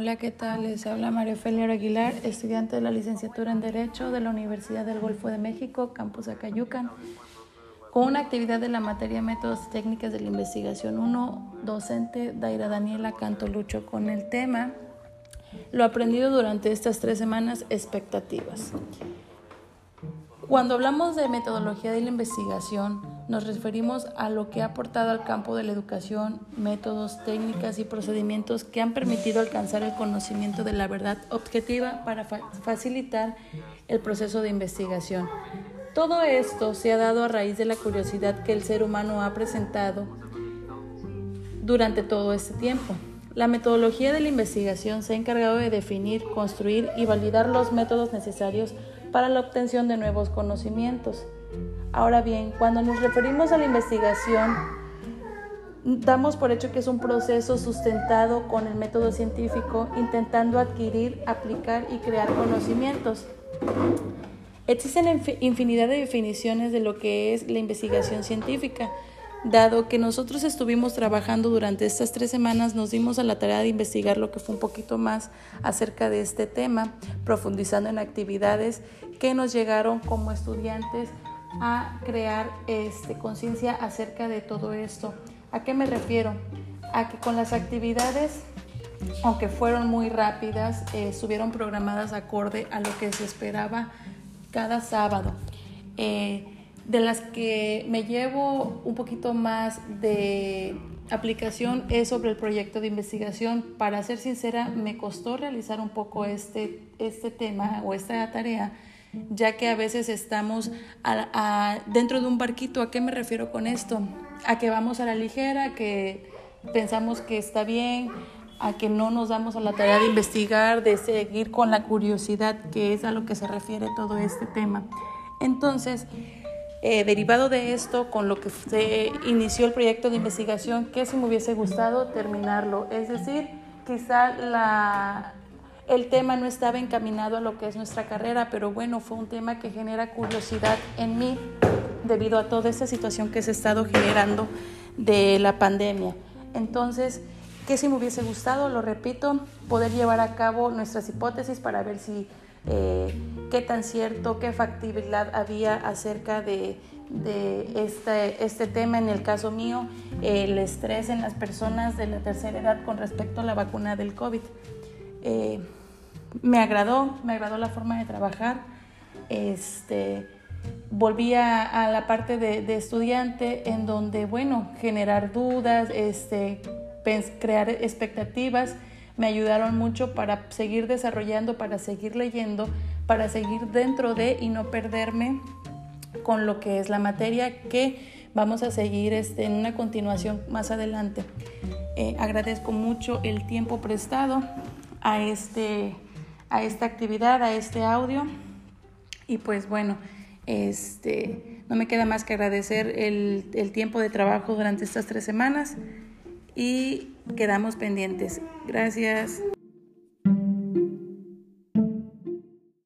Hola, ¿qué tal? Les habla María Ofelia Aguilar, estudiante de la licenciatura en Derecho de la Universidad del Golfo de México, Campus Acayucan, con una actividad de la materia Métodos Técnicas de la Investigación 1, docente Daira Daniela Cantolucho, con el tema Lo aprendido durante estas tres semanas, expectativas. Cuando hablamos de metodología de la investigación, nos referimos a lo que ha aportado al campo de la educación, métodos, técnicas y procedimientos que han permitido alcanzar el conocimiento de la verdad objetiva para facilitar el proceso de investigación. Todo esto se ha dado a raíz de la curiosidad que el ser humano ha presentado durante todo este tiempo. La metodología de la investigación se ha encargado de definir, construir y validar los métodos necesarios para la obtención de nuevos conocimientos. Ahora bien, cuando nos referimos a la investigación, damos por hecho que es un proceso sustentado con el método científico, intentando adquirir, aplicar y crear conocimientos. Existen infinidad de definiciones de lo que es la investigación científica. Dado que nosotros estuvimos trabajando durante estas tres semanas, nos dimos a la tarea de investigar lo que fue un poquito más acerca de este tema, profundizando en actividades que nos llegaron como estudiantes a crear este, conciencia acerca de todo esto. ¿A qué me refiero? A que con las actividades, aunque fueron muy rápidas, eh, estuvieron programadas acorde a lo que se esperaba cada sábado. Eh, de las que me llevo un poquito más de aplicación es sobre el proyecto de investigación. Para ser sincera, me costó realizar un poco este, este tema o esta tarea, ya que a veces estamos dentro de un barquito. ¿A qué me refiero con esto? A que vamos a la ligera, que pensamos que está bien, a que no nos damos a la tarea de investigar, de seguir con la curiosidad, que es a lo que se refiere todo este tema. Entonces, eh, derivado de esto, con lo que se inició el proyecto de investigación, que si me hubiese gustado terminarlo. Es decir, quizá el tema no estaba encaminado a lo que es nuestra carrera, pero bueno, fue un tema que genera curiosidad en mí debido a toda esta situación que se ha estado generando de la pandemia. Entonces, ¿qué si me hubiese gustado? Lo repito, poder llevar a cabo nuestras hipótesis para ver si eh, qué tan cierto, qué factibilidad había acerca de, este, este, tema, en el caso mío, el estrés en las personas de la tercera edad con respecto a la vacuna del COVID. Eh, me agradó, me agradó la forma de trabajar. Este, volví a, la parte de, estudiante en donde, bueno, generar dudas, este, crear expectativas me ayudaron mucho para seguir desarrollando, para seguir leyendo, para seguir dentro de y no perderme con lo que es la materia que vamos a seguir este, en una continuación más adelante. Eh, agradezco mucho el tiempo prestado a, este, a esta actividad, a este audio. Y pues bueno, este, no me queda más que agradecer el, el tiempo de trabajo durante estas tres semanas y quedamos pendientes. Gracias.